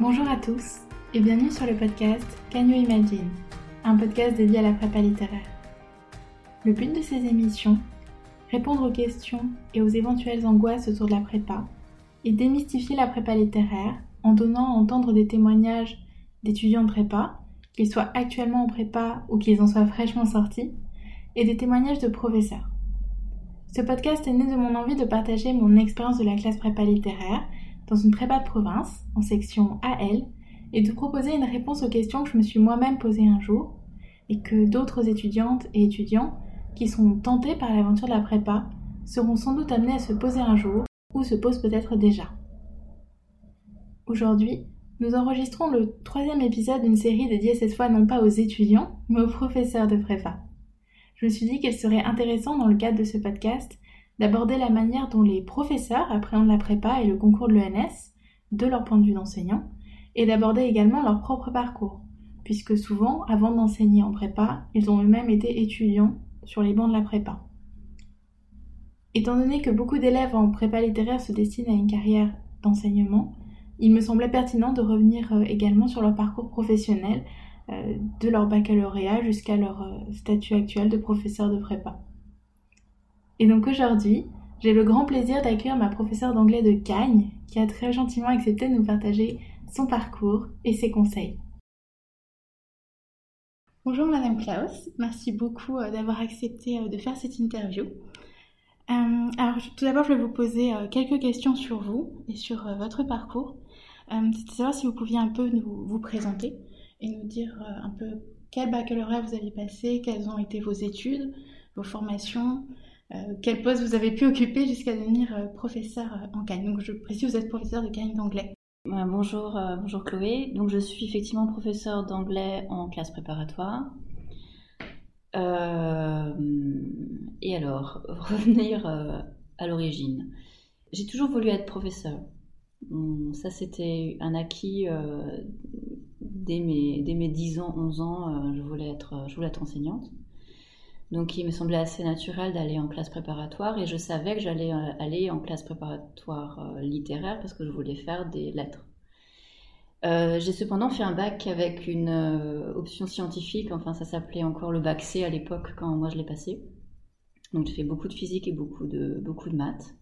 Bonjour à tous et bienvenue sur le podcast Can You Imagine, un podcast dédié à la prépa littéraire. Le but de ces émissions, répondre aux questions et aux éventuelles angoisses autour de la prépa et démystifier la prépa littéraire en donnant à entendre des témoignages d'étudiants de prépa, qu'ils soient actuellement en prépa ou qu'ils en soient fraîchement sortis, et des témoignages de professeurs. Ce podcast est né de mon envie de partager mon expérience de la classe prépa littéraire dans une prépa de province, en section AL, et de proposer une réponse aux questions que je me suis moi-même posées un jour, et que d'autres étudiantes et étudiants qui sont tentés par l'aventure de la prépa seront sans doute amenés à se poser un jour, ou se posent peut-être déjà. Aujourd'hui, nous enregistrons le troisième épisode d'une série dédiée cette fois non pas aux étudiants, mais aux professeurs de prépa je me suis dit qu'il serait intéressant dans le cadre de ce podcast d'aborder la manière dont les professeurs appréhendent la prépa et le concours de l'ENS de leur point de vue d'enseignant et d'aborder également leur propre parcours, puisque souvent, avant d'enseigner en prépa, ils ont eux-mêmes été étudiants sur les bancs de la prépa. Étant donné que beaucoup d'élèves en prépa littéraire se destinent à une carrière d'enseignement, il me semblait pertinent de revenir euh, également sur leur parcours professionnel euh, de leur baccalauréat jusqu'à leur euh, statut actuel de professeur de prépa. Et donc aujourd'hui, j'ai le grand plaisir d'accueillir ma professeure d'anglais de Cagnes, qui a très gentiment accepté de nous partager son parcours et ses conseils. Bonjour Madame Klaus, merci beaucoup euh, d'avoir accepté de faire cette interview. alors tout d'abord, je vais vous poser quelques questions sur vous et sur votre parcours. C'était savoir si vous pouviez un peu nous, vous présenter et nous dire euh, un peu quel baccalauréat vous avez passé, quelles ont été vos études, vos formations, euh, quel poste vous avez pu occuper jusqu'à devenir euh, professeur en Cagne. Donc je précise, vous êtes professeur de Cagne d'anglais. bonjour, bonjour Chloé. Donc je suis effectivement professeur d'anglais en classe préparatoire. et alors, revenir à l'origine. J'ai toujours voulu être professeur. Ça, c'était un acquis dès mes, dès mes 10 ans, 11 ans, euh, je, voulais être, je voulais être enseignante. Donc il me semblait assez naturel d'aller en classe préparatoire et je savais que j'allais euh, aller en classe préparatoire euh, littéraire parce que je voulais faire des lettres. j'ai cependant fait un bac avec une option scientifique, enfin ça s'appelait encore le bac C à l'époque quand moi je l'ai passé. Donc j'ai fait beaucoup de physique et beaucoup de, beaucoup de maths.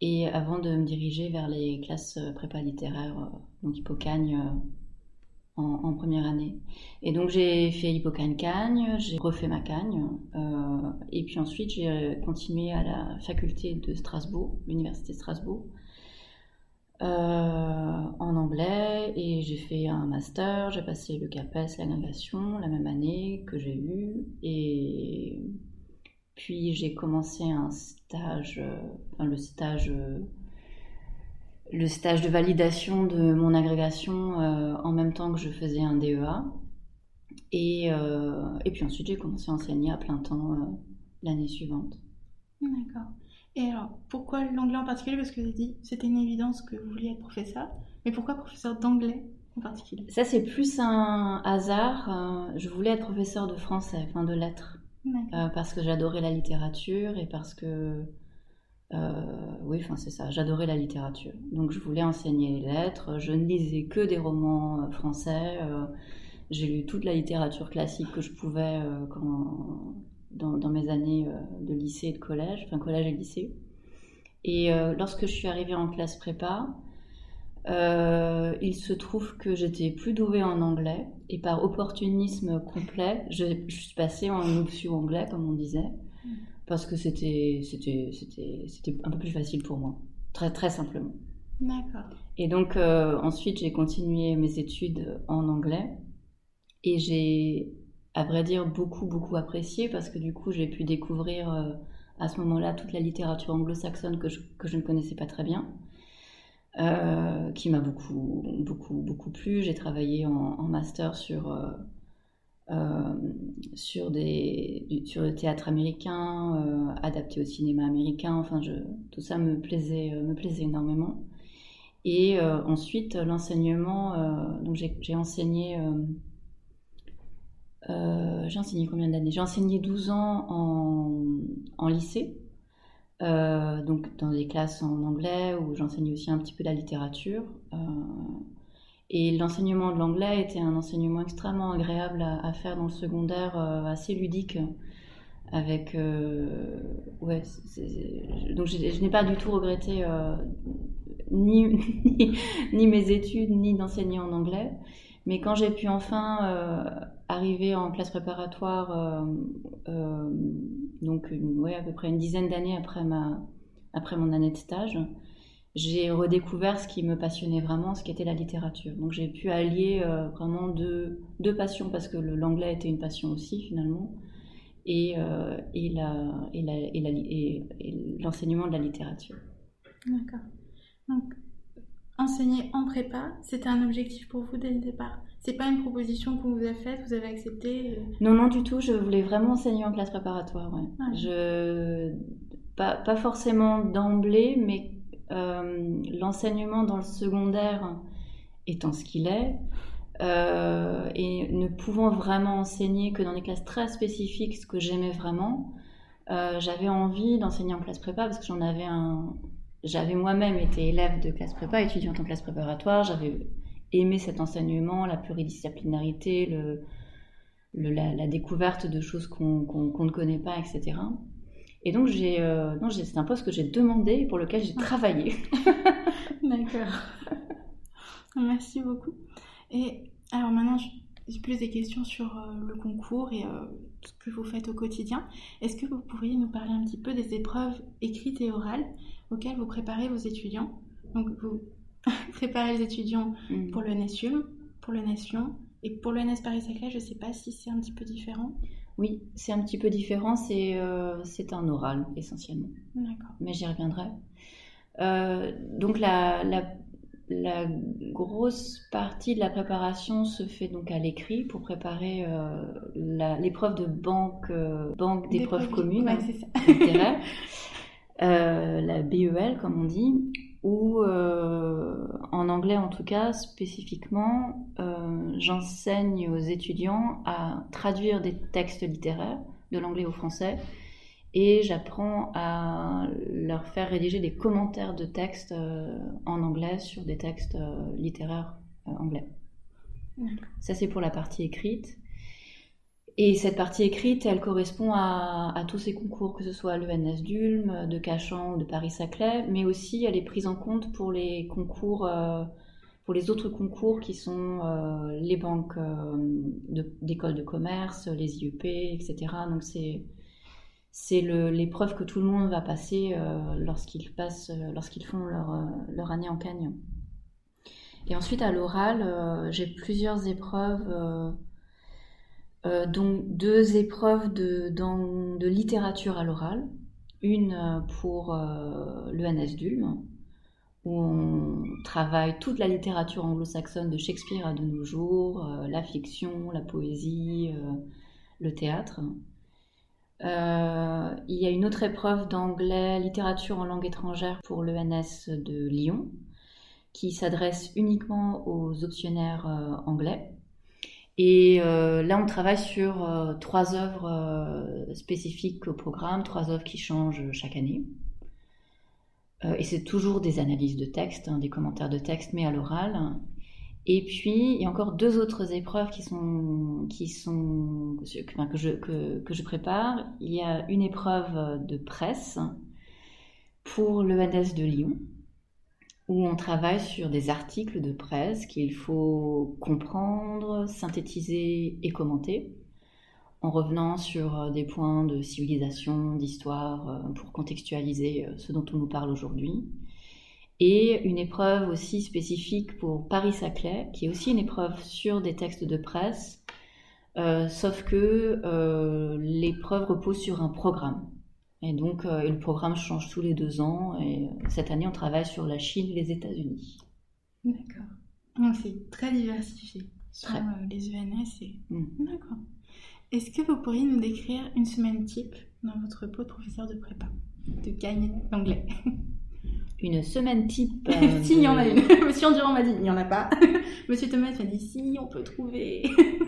Et avant de me diriger vers les classes prépa littéraires, donc Hippocagne, en, première année. Et donc j'ai fait Hippocagne-Cagne, j'ai refait ma Cagne, euh, et puis ensuite j'ai continué à la faculté de Strasbourg, l'université de Strasbourg, euh, en anglais, et j'ai fait un master, j'ai passé le CAPES, l'agrégation, la même année que j'ai eu, et puis j'ai commencé un stage, euh, enfin le stage le stage de validation de mon agrégation euh, en même temps que je faisais un DEA. Et, euh, et puis ensuite, j'ai commencé à enseigner à plein temps euh, l'année suivante. D'accord. Et alors, pourquoi l'anglais en particulier? Parce que vous avez dit c'était une évidence que vous vouliez être professeur. Mais pourquoi professeur d'anglais en particulier? Ça, c'est plus un hasard. je voulais être professeur de français, enfin de lettres. parce que j'adorais la littérature et parce que oui, enfin c'est ça. J'adorais la littérature, donc je voulais enseigner les lettres. Je ne lisais que des romans euh, français. Euh, j'ai lu toute la littérature classique que je pouvais dans, mes années de lycée et de collège, enfin collège et lycée. Et lorsque je suis arrivée en classe prépa, il se trouve que j'étais plus douée en anglais et par opportunisme complet, je suis passée en option anglais, comme on disait parce que c'était un peu plus facile pour moi, très très simplement. D'accord. Et donc euh, ensuite j'ai continué mes études en anglais et j'ai à vrai dire beaucoup beaucoup apprécié parce que du coup j'ai pu découvrir euh, à ce moment-là toute la littérature anglo-saxonne que je, que je ne connaissais pas très bien. Euh, qui m'a beaucoup, beaucoup, beaucoup plu. J'ai travaillé en, en, master sur sur, des, le théâtre américain, euh, adapté au cinéma américain. Enfin, tout ça me plaisait, euh, me plaisait énormément. Et ensuite, l'enseignement, donc j'ai enseigné, j'ai enseigné combien d'années? J'ai enseigné 12 ans en, en lycée, donc dans des classes en anglais où j'enseignais aussi un petit peu la littérature. Et l'enseignement de l'anglais était un enseignement extrêmement agréable à, faire dans le secondaire, euh, assez ludique. Avec, euh, ouais, donc je, n'ai pas du tout regretté euh, ni, mes études, ni d'enseigner en anglais. Mais quand j'ai pu enfin arriver en classe préparatoire, donc ouais, à peu près une dizaine d'années après, après mon année de stage, j'ai redécouvert ce qui me passionnait vraiment, ce qui était la littérature. Donc j'ai pu allier euh, vraiment deux, deux, passions, parce que l'anglais était une passion aussi finalement, et, euh, et l'enseignement de la littérature. D'accord. Donc enseigner en prépa, c'était un objectif pour vous dès le départ? C'est pas une proposition qu'on vous a faite, vous avez accepté euh? Non, non, du tout. Je voulais vraiment enseigner en classe préparatoire. Ouais. Ah je... pas, pas forcément d'emblée, mais l'enseignement dans le secondaire étant ce qu'il est, euh, et ne pouvant vraiment enseigner que dans des classes très spécifiques, ce que j'aimais vraiment, euh, j'avais envie d'enseigner en classe prépa parce que j'en avais un. J'avais moi-même été élève de classe prépa, étudiante en classe préparatoire, j'avais aimé cet enseignement, la pluridisciplinarité, le, la, découverte de choses qu'on ne connaît pas, etc. Et donc, j'ai, euh, non, c'est un poste que j'ai demandé pour lequel j'ai travaillé. D'accord. Merci beaucoup. Et alors maintenant, j'ai plus des questions sur euh, le concours et euh, ce que vous faites au quotidien. Est-ce que vous pourriez nous parler un petit peu des épreuves écrites et orales auxquelles vous préparez vos étudiants? Donc, vous préparez les étudiants mm. pour le NSUM, pour le Nation et pour le NS Paris-Saclay. Je ne sais pas si c'est un petit peu différent. Oui, c'est un petit peu différent. C'est euh, un oral essentiellement. D'accord. Mais j'y reviendrai. Euh, donc la, la, la, grosse partie de la préparation se fait donc à l'écrit pour préparer euh, l'épreuve de banque, banque d'épreuves communes ouais, la BEL comme on dit ou euh, en anglais en tout cas spécifiquement, euh, j'enseigne aux étudiants à traduire des textes littéraires de l'anglais au français et j'apprends à leur faire rédiger des commentaires de textes euh, en anglais sur des textes littéraires anglais. Ça c'est pour la partie écrite. Et cette partie écrite, elle correspond à, tous ces concours, que ce soit l'ENS d'Ulm, de Cachan ou de Paris-Saclay, mais aussi elle est prise en compte pour les concours, euh, pour les autres concours qui sont euh, les banques euh, d'école de, commerce, les IEP, etc. Donc c'est l'épreuve que tout le monde va passer lorsqu'ils passent, font leur, leur, année en Cagne. Et ensuite à l'oral, j'ai plusieurs épreuves euh, donc deux épreuves de, de littérature à l'oral. Une euh, pour euh, l'ENS d'Ulm, où on travaille toute la littérature anglo-saxonne de Shakespeare à de nos jours, la fiction, la poésie, le théâtre. il y a une autre épreuve d'anglais, littérature en langue étrangère pour l'ENS de Lyon, qui s'adresse uniquement aux optionnaires anglais. Et euh, là, on travaille sur euh, trois œuvres euh, spécifiques au programme, trois œuvres qui changent chaque année. et c'est toujours des analyses de texte, hein, des commentaires de texte, mais à l'oral. Et puis, il y a encore deux autres épreuves qui sont, que je prépare. Il y a une épreuve de presse pour le l'ENS de Lyon, où on travaille sur des articles de presse qu'il faut comprendre, synthétiser et commenter, en revenant sur euh, des points de civilisation, d'histoire, euh, pour contextualiser euh, ce dont on nous parle aujourd'hui. Et une épreuve aussi spécifique pour Paris-Saclay, qui est aussi une épreuve sur des textes de presse, sauf que l'épreuve repose sur un programme. Et donc, euh, le programme change tous les deux ans. Et euh, cette année, on travaille sur la Chine et les États-Unis. D'accord. Donc, c'est très diversifié sur euh, les ENS. Et... Mm. D'accord. Est-ce que vous pourriez nous décrire une semaine type dans votre pot de professeur de prépa, de gagne d'anglais? Une semaine type Si, il y en a une. Monsieur Endurant m'a dit, il n'y en a pas. Monsieur Thomas m'a dit, si, on peut trouver.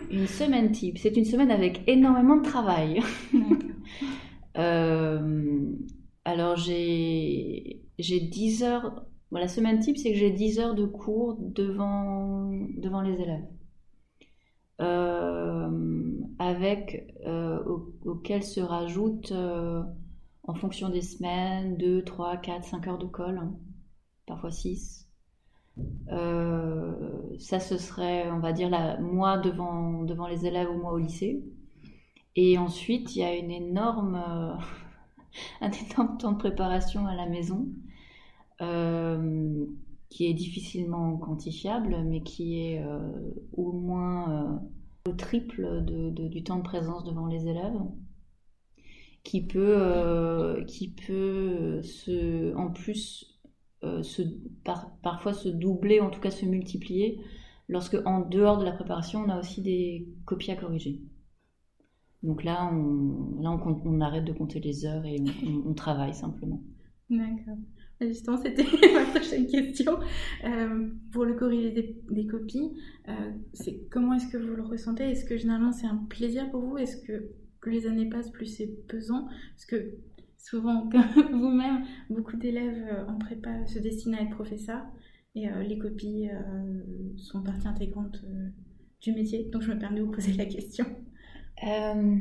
une semaine type. C'est une semaine avec énormément de travail. Euh, alors j'ai 10 heures la semaine type, c'est que j'ai 10 heures de cours devant, devant les élèves. Euh, avec euh, auquel se rajoutent, euh, en fonction des semaines, 2, 3, 4, 5 heures de colle, hein, parfois 6. ça, ce serait, on va dire, la, moi devant, devant les élèves ou moi au lycée. Et ensuite, il y a une énorme, un énorme temps de préparation à la maison euh, qui est difficilement quantifiable, mais qui est euh, au moins euh, le triple du temps de présence devant les élèves, qui peut, qui peut se, en plus se, parfois se doubler, en tout cas se multiplier, lorsque en dehors de la préparation, on a aussi des copies à corriger. Donc là, on, là on, arrête de compter les heures et on travaille simplement. D'accord. Justement, c'était ma prochaine question. Euh, pour le corriger des, copies, euh, comment est-ce que vous le ressentez? Est-ce que généralement c'est un plaisir pour vous? Est-ce que plus les années passent, plus c'est pesant? Parce que souvent, vous-même, beaucoup d'élèves euh, en prépa se destinent à être professeurs et les copies sont partie intégrante du métier. Donc je me permets de vous poser la question. Euh,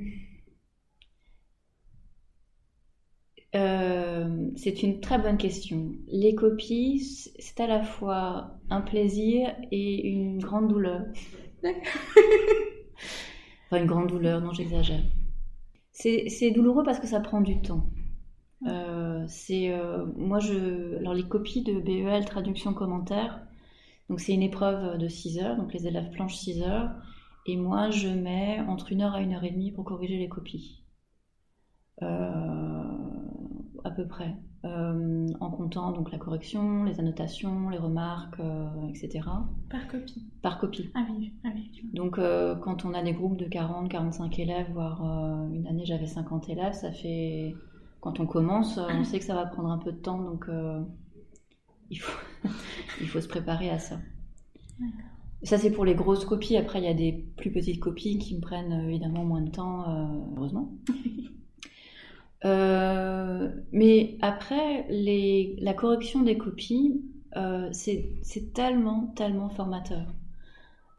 c'est une très bonne question. Les copies, c'est à la fois un plaisir et une grande douleur. enfin, une grande douleur, non, j'exagère. C'est douloureux parce que ça prend du temps. Euh, c'est euh, moi je alors les copies de BEL traduction commentaire donc c'est une épreuve de 6 heures donc les élèves planchent 6 heures et moi je mets entre une heure à une heure et demie pour corriger les copies à peu près, euh, en comptant donc la correction, les annotations, les remarques, euh, etc. Par copie Par copie. Ah oui, ah oui. Donc euh, quand on a des groupes de 40, 45 élèves, voire une année j'avais 50 élèves, ça fait... Quand on commence, on sait que ça va prendre un peu de temps, donc il, faut il faut se préparer à ça. Ça, c'est pour les grosses copies. Après, il y a des plus petites copies qui me prennent évidemment moins de temps, heureusement. Euh, mais après, les, la correction des copies, euh, c'est tellement, tellement formateur.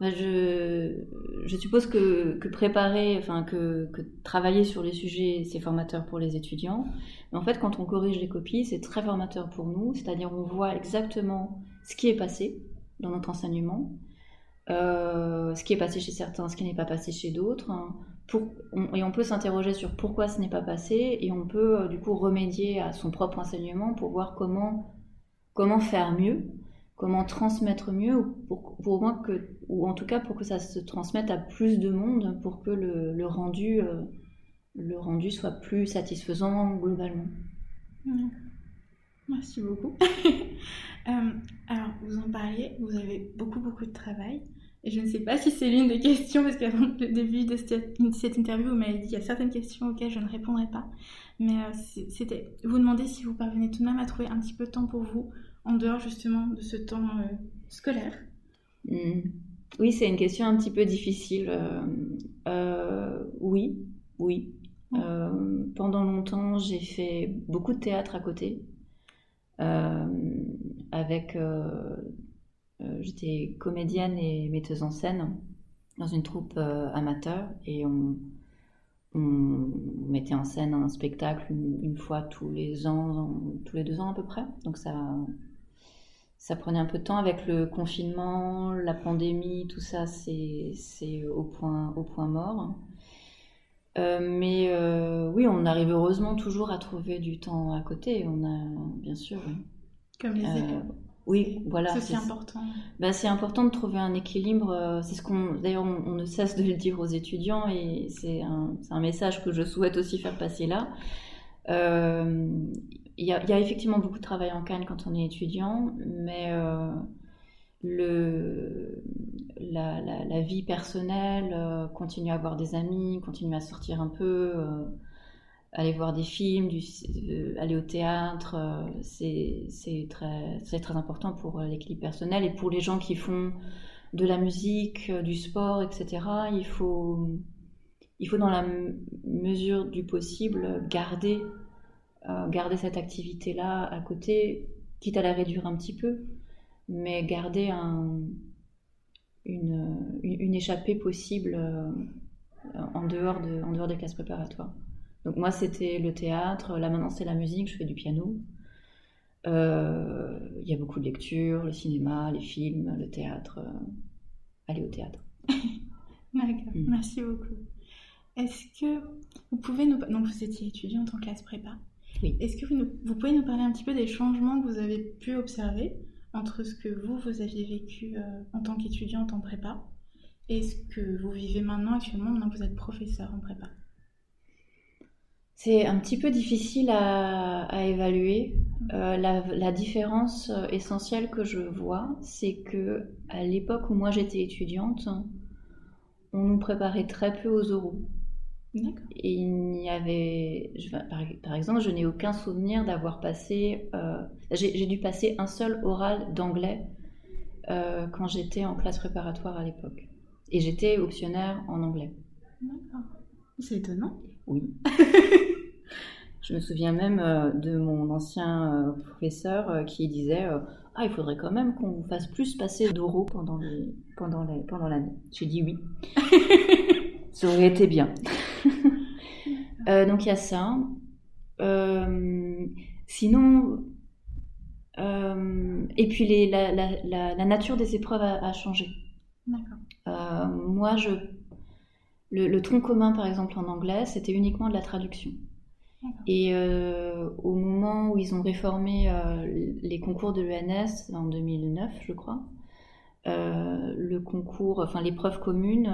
je, je, suppose que, que, préparer, enfin que, que, travailler sur les sujets, c'est formateur pour les étudiants. Mais en fait, quand on corrige les copies, c'est très formateur pour nous. C'est-à-dire, on voit exactement ce qui est passé dans notre enseignement, euh, ce qui est passé chez certains, ce qui n'est pas passé chez d'autres. Hein et on peut s'interroger sur pourquoi ce n'est pas passé et on peut euh, du coup remédier à son propre enseignement pour voir comment, comment faire mieux, comment transmettre mieux, ou pour, que, ou en tout cas pour que ça se transmette à plus de monde, pour que le, rendu, euh, le rendu soit plus satisfaisant globalement. Merci beaucoup. Alors, vous en parliez, vous avez beaucoup, beaucoup de travail. Et je ne sais pas si c'est l'une des questions, parce qu'avant le début de cette interview, vous m'avez dit qu'il y a certaines questions auxquelles je ne répondrai pas. Mais euh, c'était vous demander si vous parvenez tout de même à trouver un petit peu de temps pour vous, en dehors justement de ce temps euh, scolaire. Hmm. Oui, c'est une question un petit peu difficile. Euh, oui, oui. pendant longtemps, j'ai fait beaucoup de théâtre à côté, avec j'étais comédienne et metteuse en scène dans une troupe euh, amateur et on, mettait en scène un spectacle une, fois tous les ans, tous les deux ans à peu près. Donc ça, ça prenait un peu de temps avec le confinement, la pandémie, tout ça, c'est au point, au point mort. Euh, mais oui, on arrive heureusement toujours à trouver du temps à côté. On a, bien sûr. Comme les écoles. Oui, voilà. C'est important. Bah, c'est important de trouver un équilibre. Euh, c'est ce qu'on, d'ailleurs, on, ne cesse de le dire aux étudiants et c'est un, un, message que je souhaite aussi faire passer là. Euh, il y, a effectivement beaucoup de travail en Cannes quand on est étudiant, mais euh, le, la, la, la, vie personnelle, continuer à avoir des amis, continuer à sortir un peu aller voir des films, euh, aller au théâtre, euh, c'est très, important pour euh, l'équilibre personnel et pour les gens qui font de la musique, du sport, etc. Il faut, il faut dans la mesure du possible garder, cette activité-là à côté quitte à la réduire un petit peu, mais garder un, une, échappée possible en dehors des classes préparatoires. Donc moi, c'était le théâtre, là maintenant c'est la musique, je fais du piano. Il y a beaucoup de lectures, le cinéma, les films, le théâtre. aller au théâtre. D'accord, mm. merci beaucoup. Est-ce que vous pouvez nous... Donc vous étiez étudiante en classe prépa. Oui. Est-ce que vous, vous, pouvez nous parler un petit peu des changements que vous avez pu observer entre ce que vous, vous aviez vécu euh, en tant qu'étudiante en prépa et ce que vous vivez maintenant actuellement, maintenant que vous êtes professeur en prépa? C'est un petit peu difficile à, évaluer. Euh, la, la, différence euh, essentielle que je vois, c'est que à l'époque où moi j'étais étudiante, on nous préparait très peu aux oraux. Et il n'y avait, par, exemple, je n'ai aucun souvenir d'avoir passé, euh, j'ai dû passer un seul oral d'anglais euh, quand j'étais en classe préparatoire à l'époque. Et j'étais optionnaire en anglais. D'accord. C'est étonnant. Oui. je me souviens même euh, de mon ancien professeur qui disait ah, il faudrait quand même qu'on vous fasse plus passer d'oraux pendant les, pendant les, pendant l'année. J'ai dit oui. ça aurait été bien. Euh, donc il y a ça. Euh, sinon, euh, et puis les, la, la, la, nature des épreuves a, changé. D'accord. moi, je, le, le, tronc commun, par exemple, en anglais, c'était uniquement de la traduction. Et euh, au moment où ils ont réformé euh, les concours de l'ENS en 2009, je crois, euh, le concours, enfin l'épreuve commune,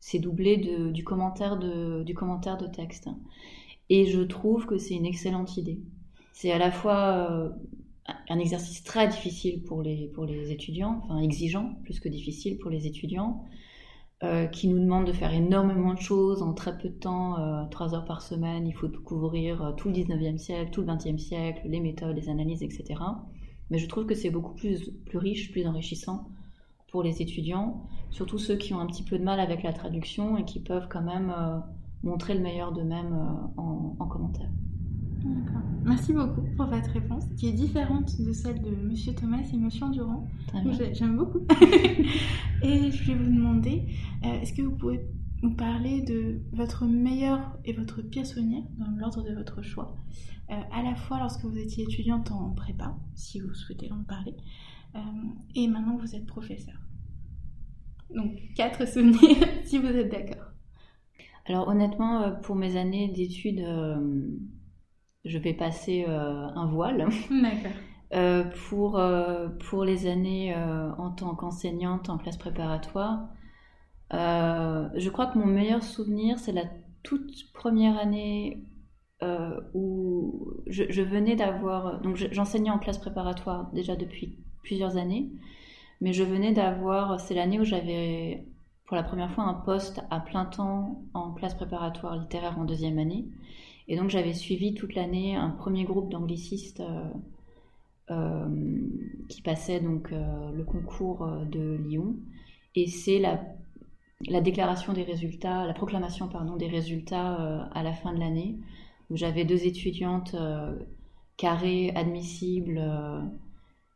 s'est doublé de, du, commentaire de, du commentaire de texte. Et je trouve que c'est une excellente idée. C'est à la fois un exercice très difficile pour les, pour les étudiants, enfin exigeant plus que difficile pour les étudiants, euh, qui nous demande de faire énormément de choses en très peu de temps, euh, trois heures par semaine. Il faut couvrir euh, tout le 19e siècle, tout le 20e siècle, les méthodes, les analyses, etc. Mais je trouve que c'est beaucoup plus, plus riche, plus enrichissant pour les étudiants, surtout ceux qui ont un petit peu de mal avec la traduction et qui peuvent quand même montrer le meilleur d'eux-mêmes en, en commentaire. D'accord. Merci beaucoup pour votre réponse, qui est différente de celle de Monsieur Thomas et Monsieur Endurant. J'aime beaucoup. et je vais vous demander, euh, est-ce que vous pouvez nous parler de votre meilleur et votre pire souvenir, dans l'ordre de votre choix, euh, à la fois lorsque vous étiez étudiante en prépa, si vous souhaitez en parler, euh, et maintenant que vous êtes professeur. Donc, quatre souvenirs, si vous êtes d'accord. Alors, honnêtement, pour mes années d'études je vais passer euh, un voile. D'accord. Euh, pour, euh, pour les années en tant qu'enseignante en classe préparatoire, je crois que mon meilleur souvenir, c'est la toute première année où je, venais d'avoir. Donc j'enseignais en classe préparatoire déjà depuis plusieurs années, mais je venais d'avoir. C'est l'année où j'avais pour la première fois un poste à plein temps en classe préparatoire littéraire en deuxième année. Et donc j'avais suivi toute l'année un premier groupe d'anglicistes euh, euh, qui passait donc euh, le concours de Lyon. Et c'est la, la, déclaration des résultats, la proclamation pardon, des résultats à la fin de l'année, où j'avais deux étudiantes carrées, admissibles,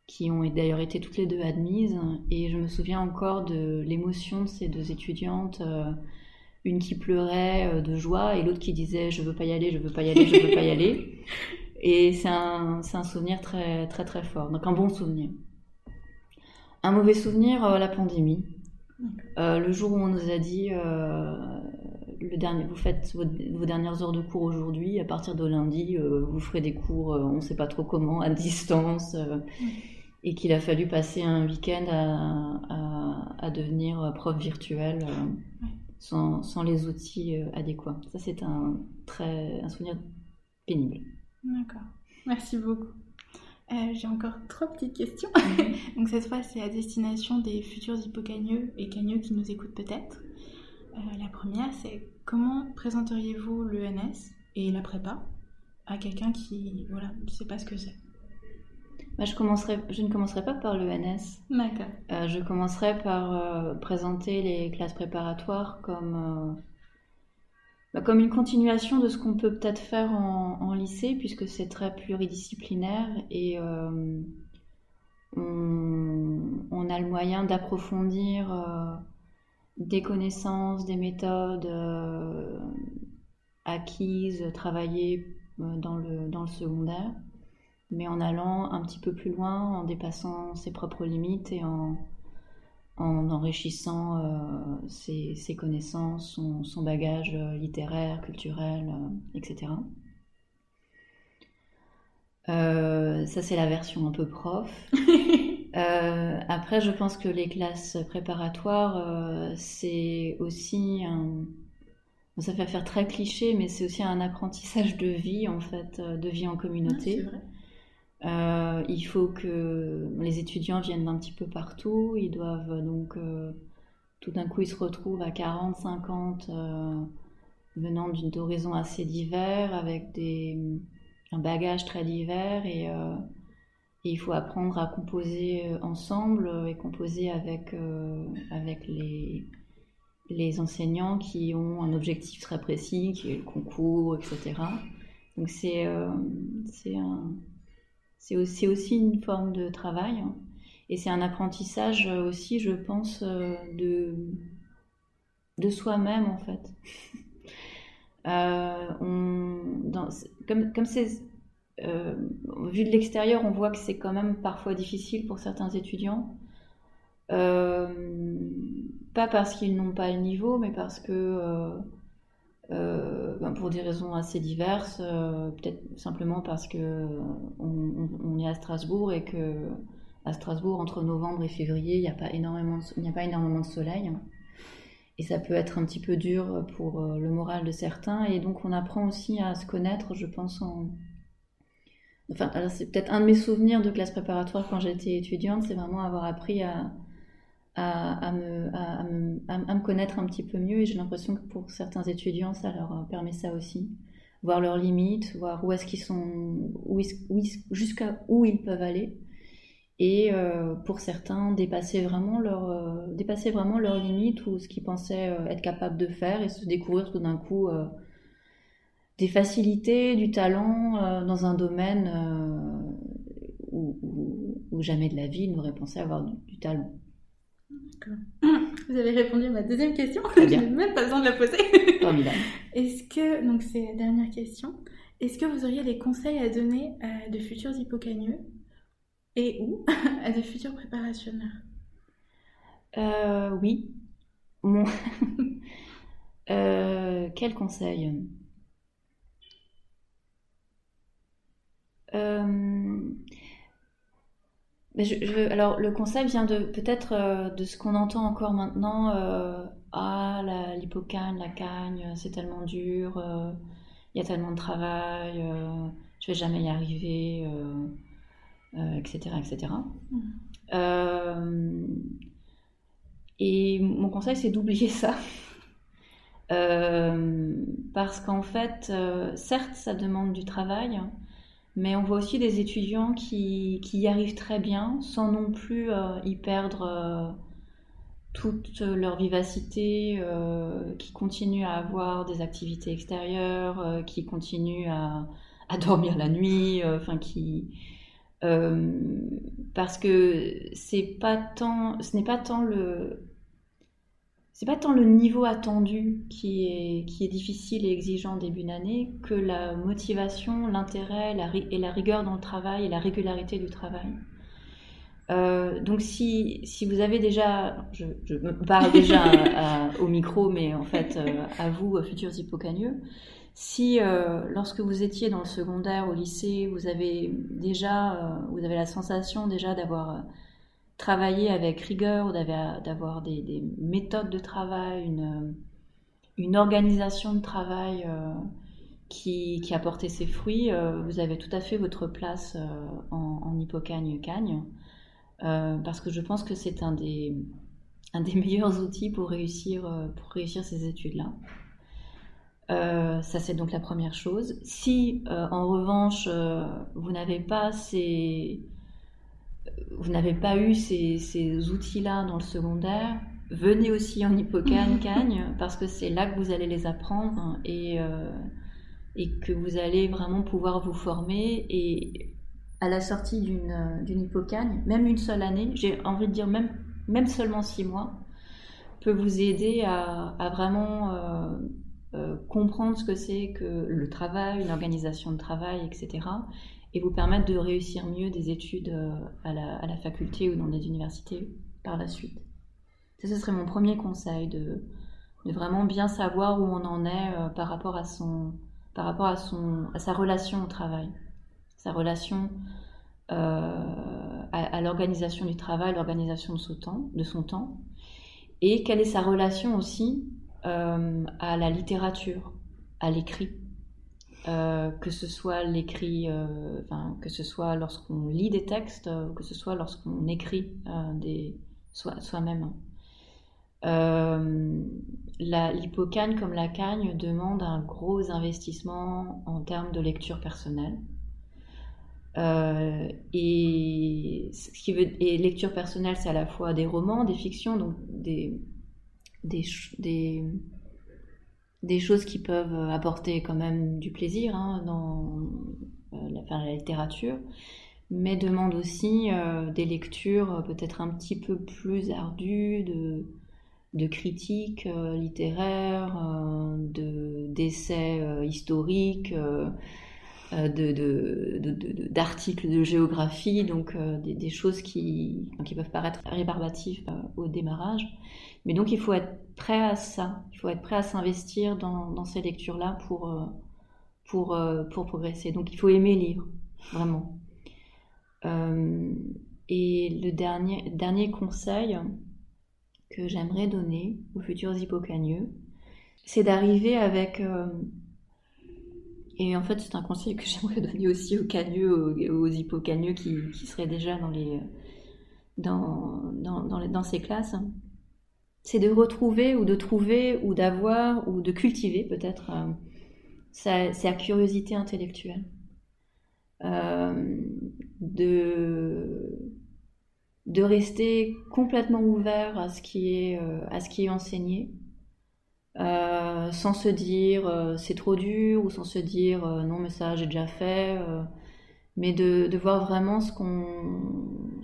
qui ont d'ailleurs été toutes les deux admises. Et je me souviens encore de l'émotion de ces deux étudiantes une qui pleurait euh, de joie et l'autre qui disait je veux pas y aller, je veux pas y aller, je veux pas y aller. Et c'est un, un, souvenir très très très fort, donc un bon souvenir. Un mauvais souvenir, euh, la pandémie. Euh, le jour où on nous a dit le dernier, vous faites vos, dernières heures de cours aujourd'hui, à partir de lundi, vous ferez des cours, on ne sait pas trop comment, à distance, et qu'il a fallu passer un week-end à, à, devenir prof virtuel sans, les outils euh, adéquats. Ça, c'est un, très, un souvenir pénible. D'accord. Merci beaucoup. Euh, j'ai encore trois petites questions. Donc cette fois, c'est à destination des futurs hippocagneux et cagneux qui nous écoutent peut-être. Euh, la première, c'est comment présenteriez-vous l'ENS et la prépa à quelqu'un qui voilà, ne sait pas ce que c'est? Bah, je, commencerai, je ne commencerai pas par l'ENS. D'accord. Euh, je commencerai par euh, présenter les classes préparatoires comme bah, comme une continuation de ce qu'on peut peut-être faire en, lycée, puisque c'est très pluridisciplinaire et on, a le moyen d'approfondir des connaissances, des méthodes acquises, travaillées dans le, dans le secondaire mais en allant un petit peu plus loin, en dépassant ses propres limites et en, en enrichissant euh, ses, connaissances, son, bagage euh, littéraire, culturel, euh, etc. ça, c'est la version un peu prof. après, je pense que les classes préparatoires, c'est aussi un... Ça fait faire très cliché, mais c'est aussi un apprentissage de vie, en fait, de vie en communauté. vrai. Euh, il faut que les étudiants viennent d'un petit peu partout. Ils doivent donc, euh, tout d'un coup, ils se retrouvent à 40, 50, euh, venant d'horizons assez divers, avec des, un bagage très divers. Et, il faut apprendre à composer ensemble et composer avec, avec les, les enseignants qui ont un objectif très précis, qui est le concours, etc. Donc c'est un c'est aussi, une forme de travail. Hein. Et c'est un apprentissage aussi, je pense, euh, de, de soi-même, en fait. Euh, comme. Euh, vu de l'extérieur, on voit que c'est quand même parfois difficile pour certains étudiants. pas parce qu'ils n'ont pas le niveau, mais parce que euh, ben, pour des raisons assez diverses, euh, peut-être simplement parce que on, est à Strasbourg et que à Strasbourg entre novembre et février il n'y a pas énormément de, a pas énormément de soleil. Et ça peut être un petit peu dur pour euh, le moral de certains. Et donc on apprend aussi à se connaître, je pense en enfin c'est peut-être un de mes souvenirs de classe préparatoire quand j'étais étudiante, c'est vraiment avoir appris à à, me, connaître un petit peu mieux et j'ai l'impression que pour certains étudiants, ça leur euh, permet ça aussi. Voir leurs limites, voir où est-ce qu'ils sont, jusqu'à où ils peuvent aller. Et euh, pour certains, dépasser vraiment, leur, euh, dépasser vraiment leurs limites ou ce qu'ils pensaient être capables de faire et se découvrir tout d'un coup des facilités, du talent dans un domaine où, jamais de la vie ils n'auraient pensé avoir du talent. Vous avez répondu à ma deuxième question. Je n'ai même pas besoin de la poser. Est-ce que, donc c'est la dernière question, est-ce que vous auriez des conseils à donner à de futurs hippocagneux et ou à de futurs préparationnaires? Euh, Oui. Mon... euh, quel conseil? Euh, je, alors le conseil vient de peut-être euh, de ce qu'on entend encore maintenant. Euh, ah, l'hippocane, la, cagne, c'est tellement dur, euh, il y a tellement de travail, je vais jamais y arriver, etc., etc. Mm. et mon conseil, c'est d'oublier ça. parce qu'en fait, certes, ça demande du travail, mais on voit aussi des étudiants qui, qui y arrivent très bien sans non plus euh, y perdre euh, toute leur vivacité, euh, qui continuent à avoir des activités extérieures, qui continuent à, à, dormir la nuit, enfin qui parce que c'est pas tant, ce n'est pas tant le c'est pas tant le niveau attendu qui est, difficile et exigeant début d'année que la motivation, l'intérêt et la rigueur dans le travail et la régularité du travail. Euh, donc si, si, vous avez déjà, je, me parle déjà au micro, mais en fait euh, à vous, futurs hippocagneux, si euh, lorsque vous étiez dans le secondaire, au lycée, vous avez déjà, vous avez la sensation déjà d'avoir travailler avec rigueur, d'avoir des, méthodes de travail, une, organisation de travail euh, qui, qui, a porté ses fruits, euh, vous avez tout à fait votre place euh, en, en hippocagne-cagne. parce que je pense que c'est un des, un des meilleurs outils pour réussir, pour réussir ces études-là. ça, c'est donc la première chose. Si, en revanche, vous n'avez pas ces, vous n'avez pas eu ces, outils-là dans le secondaire, venez aussi en hippocane, cagne, parce que c'est là que vous allez les apprendre et, euh, et que vous allez vraiment pouvoir vous former. Et à la sortie d'une hippocagne, même une seule année, j'ai envie de dire même, même seulement six mois, peut vous aider à, à vraiment euh, euh, comprendre ce que c'est que le travail, une organisation de travail, etc. Et vous permettre de réussir mieux des études euh, à la, faculté ou dans des universités par la suite. Ça, ce serait mon premier conseil, de, vraiment bien savoir où on en est euh, par rapport, à, son, par rapport à, son, à sa relation au travail, sa relation euh, à, l'organisation du travail, l'organisation de son temps, de son temps, et quelle est sa relation aussi à la littérature, à l'écrit. Euh, que ce soit l'écrit, euh, que ce soit lorsqu'on lit des textes, euh, que ce soit lorsqu'on écrit des soi-même. Euh, L'hippocane comme la cagne demande un gros investissement en termes de lecture personnelle. Et, lecture personnelle, c'est à la fois des romans, des fictions, donc des, des choses qui peuvent apporter quand même du plaisir hein, dans euh, la, littérature, mais demande aussi euh, des lectures peut-être un petit peu plus ardues, de, de critiques euh, littéraires, euh, d'essais euh, historiques, d'articles de, de, de, géographie, donc des, choses qui peuvent paraître rébarbatives au démarrage. Mais donc il faut être prêt à ça, il faut être prêt à s'investir dans, ces lectures-là pour, pour, pour progresser. Donc il faut aimer lire, vraiment. Euh, et le dernier, dernier conseil, que j'aimerais donner aux futurs hippocagneux, c'est d'arriver avec... Euh, et en fait, c'est un conseil que j'aimerais donner aussi aux cagneux, aux, hippocagneux qui, seraient déjà dans, les, dans, dans, dans, ces classes. C'est de retrouver ou de trouver ou d'avoir ou de cultiver peut-être euh, sa, curiosité intellectuelle. Euh, de de rester complètement ouvert à ce qui est, euh, à ce qui est enseigné, sans se dire c'est trop dur ou sans se dire non mais ça j'ai déjà fait, mais de, de, voir vraiment ce qu'on,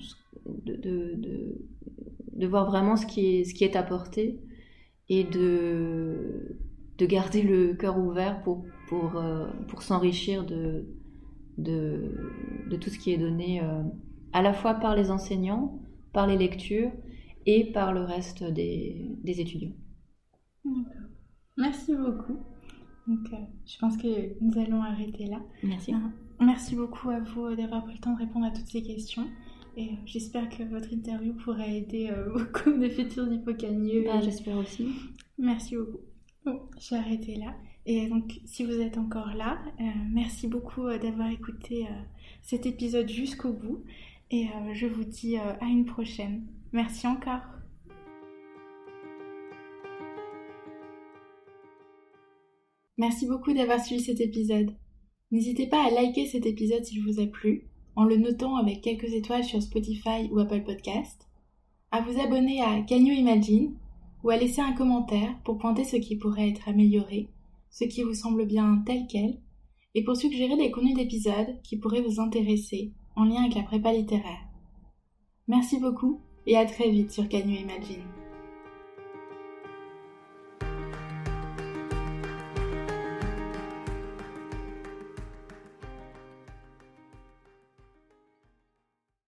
de, voir vraiment ce qui est, ce qui est apporté et de, de garder le cœur ouvert pour, pour, euh, pour s'enrichir de, de, de tout ce qui est donné à la fois par les enseignants, par les lectures et par le reste des, des étudiants. Merci beaucoup. Donc, euh, je pense que nous allons arrêter là. Merci. Euh, merci beaucoup à vous d'avoir pris le temps de répondre à toutes ces questions. Et euh, j'espère que votre interview pourra aider euh, beaucoup de futurs hippocagneux. Bah, j'espère aussi. Merci beaucoup. Bon, j'ai arrêté là. Et donc, si vous êtes encore là, euh, merci beaucoup d'avoir écouté cet épisode jusqu'au bout. Et euh, je vous dis euh, à une prochaine. Merci encore. Merci beaucoup d'avoir suivi cet épisode. N'hésitez pas à liker cet épisode s'il vous a plu, en le notant avec quelques étoiles sur Spotify ou Apple Podcast, à vous abonner à Canyon Imagine ou à laisser un commentaire pour pointer ce qui pourrait être amélioré, ce qui vous semble bien tel quel, et pour suggérer des contenus d'épisodes qui pourraient vous intéresser en lien avec la prépa littéraire. Merci beaucoup et à très vite sur Canyon Imagine.